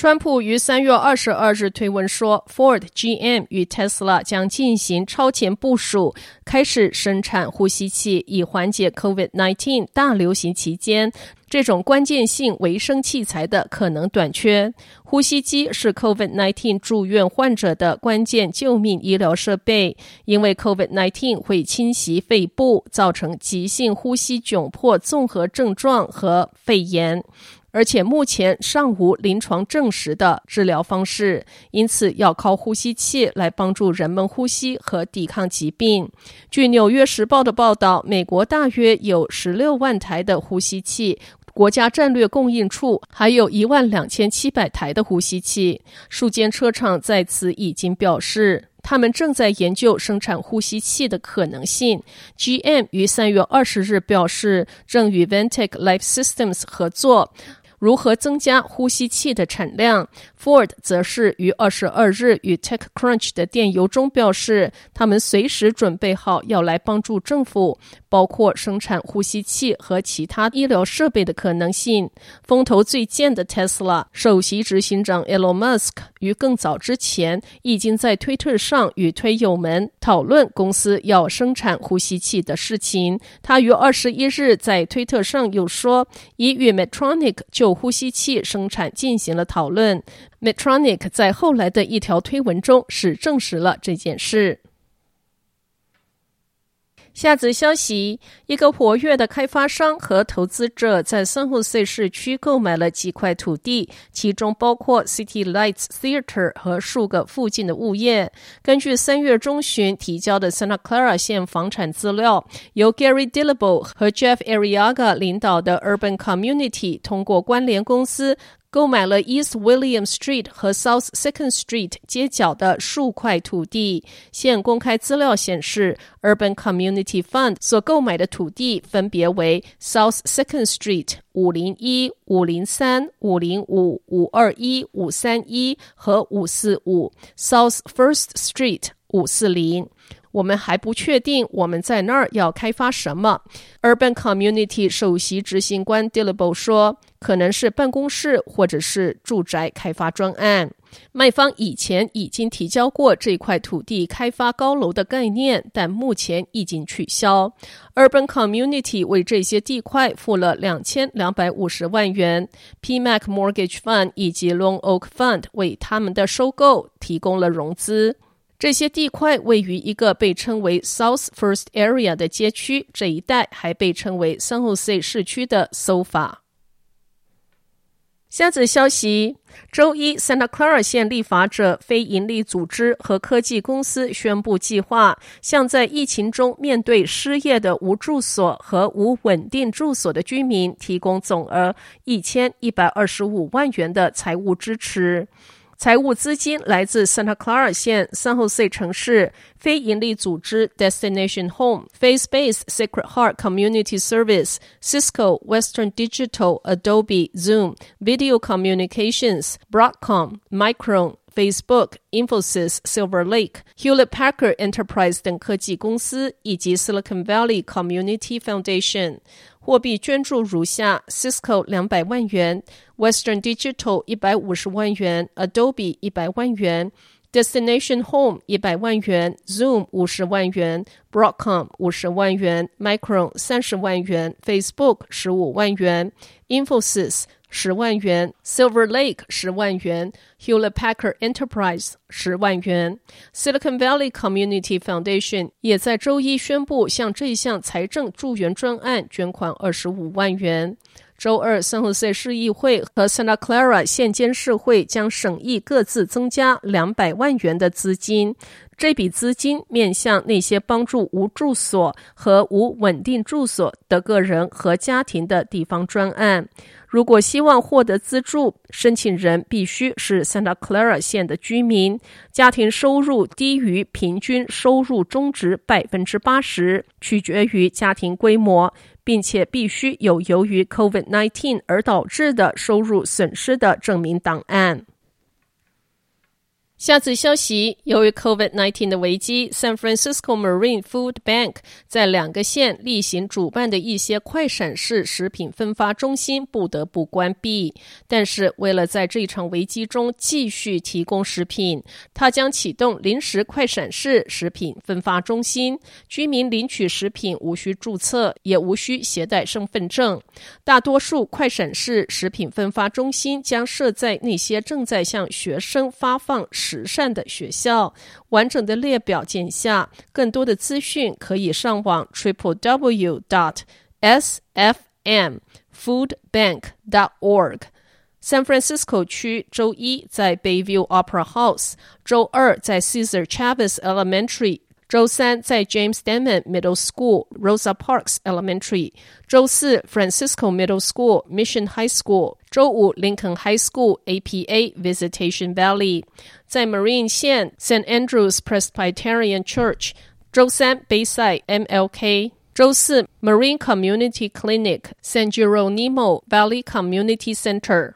川普于三月二十二日推文说，Ford、GM 与 Tesla 将进行超前部署，开始生产呼吸器，以缓解 COVID-19 大流行期间这种关键性维生器材的可能短缺。呼吸机是 COVID-19 住院患者的关键救命医疗设备，因为 COVID-19 会侵袭肺部，造成急性呼吸窘迫综合症状和肺炎。而且目前尚无临床证实的治疗方式，因此要靠呼吸器来帮助人们呼吸和抵抗疾病。据《纽约时报》的报道，美国大约有十六万台的呼吸器，国家战略供应处还有一万两千七百台的呼吸器。数间车厂在此已经表示，他们正在研究生产呼吸器的可能性。GM 于三月二十日表示，正与 Ventec Life Systems 合作。如何增加呼吸器的产量？Ford 则是于二十二日与 TechCrunch 的电邮中表示，他们随时准备好要来帮助政府，包括生产呼吸器和其他医疗设备的可能性。风头最健的 Tesla 首席执行长 Elon Musk 于更早之前已经在推特上与推友们讨论公司要生产呼吸器的事情。他于二十一日在推特上又说，已与 Medtronic 就呼吸器生产进行了讨论。Medtronic 在后来的一条推文中是证实了这件事。下则消息：一个活跃的开发商和投资者在圣胡塞市区购买了几块土地，其中包括 City Lights Theater 和数个附近的物业。根据三月中旬提交的 Santa Clara 县房产资料，由 Gary d i l l a b o 和 Jeff Ariaga 领导的 Urban Community 通过关联公司。购买了 East William Street 和 South Second Street 街角的数块土地。现公开资料显示，Urban Community Fund 所购买的土地分别为 South Second Street 五零一、五零三、五零五、五二一、五三一和五四五，South First Street 五四零。我们还不确定我们在那儿要开发什么。Urban Community 首席执行官 Dillabo 说，可能是办公室或者是住宅开发专案。卖方以前已经提交过这块土地开发高楼的概念，但目前已经取消。Urban Community 为这些地块付了两千两百五十万元，PMAC Mortgage Fund 以及 Long Oak Fund 为他们的收购提供了融资。这些地块位于一个被称为 South First Area 的街区，这一带还被称为 San Jose 市区的 SoFa。下则消息：周一，Santa Clara 县立法者、非营利组织和科技公司宣布计划，向在疫情中面对失业的无住所和无稳定住所的居民提供总额一千一百二十五万元的财务支持。财务资金来自 Santa Clara 县 San Jose 城市非营利组织 Destination Home、Face Base Sacred Heart Community Service、Cisco、Western Digital、Adobe、Zoom、Video Communications、Broadcom、Micron、Facebook、Infosys、Silver Lake、Hewlett Packard Enterprise 等科技公司，以及 Silicon Valley Community Foundation。货币捐助如下：Cisco 两百万元，Western Digital 一百五十万元，Adobe 一百万元，Destination Home 一百万元，Zoom 五十万元，Broadcom 五十万元，Micron 三十万元，Facebook 十五万元，Infosys。十万元，Silver Lake 十万元，Hewlett Packard Enterprise 十万元，Silicon Valley Community Foundation 也在周一宣布向这项财政助援专案捐款二十五万元。周二，San Jose 市议会和 Santa Clara 县监事会将审议各自增加两百万元的资金。这笔资金面向那些帮助无住所和无稳定住所的个人和家庭的地方专案。如果希望获得资助，申请人必须是 Santa Clara 县的居民，家庭收入低于平均收入中值百分之八十，取决于家庭规模，并且必须有由于 COVID-19 而导致的收入损失的证明档案。下次消息，由于 COVID-19 的危机，San Francisco Marine Food Bank 在两个县例行主办的一些快闪式食品分发中心不得不关闭。但是，为了在这场危机中继续提供食品，它将启动临时快闪式食品分发中心。居民领取食品无需注册，也无需携带身份证。大多数快闪式食品分发中心将设在那些正在向学生发放慈善的学校，完整的列表见下。更多的资讯可以上网 triple w dot s f m food bank dot org。San Francisco 区周一在 Bayview Opera House，周二在 Caesar Chavez Elementary。周三在 James Denman Middle School、Rosa Parks Elementary；周四 Francisco Middle School、Mission High School；周五 Lincoln High School、APA Visitation Valley；在 Marine 县 St. Andrews Presbyterian Church；周三 Bayside MLK；周四 Marine Community Clinic San Geronimo Valley Community Center。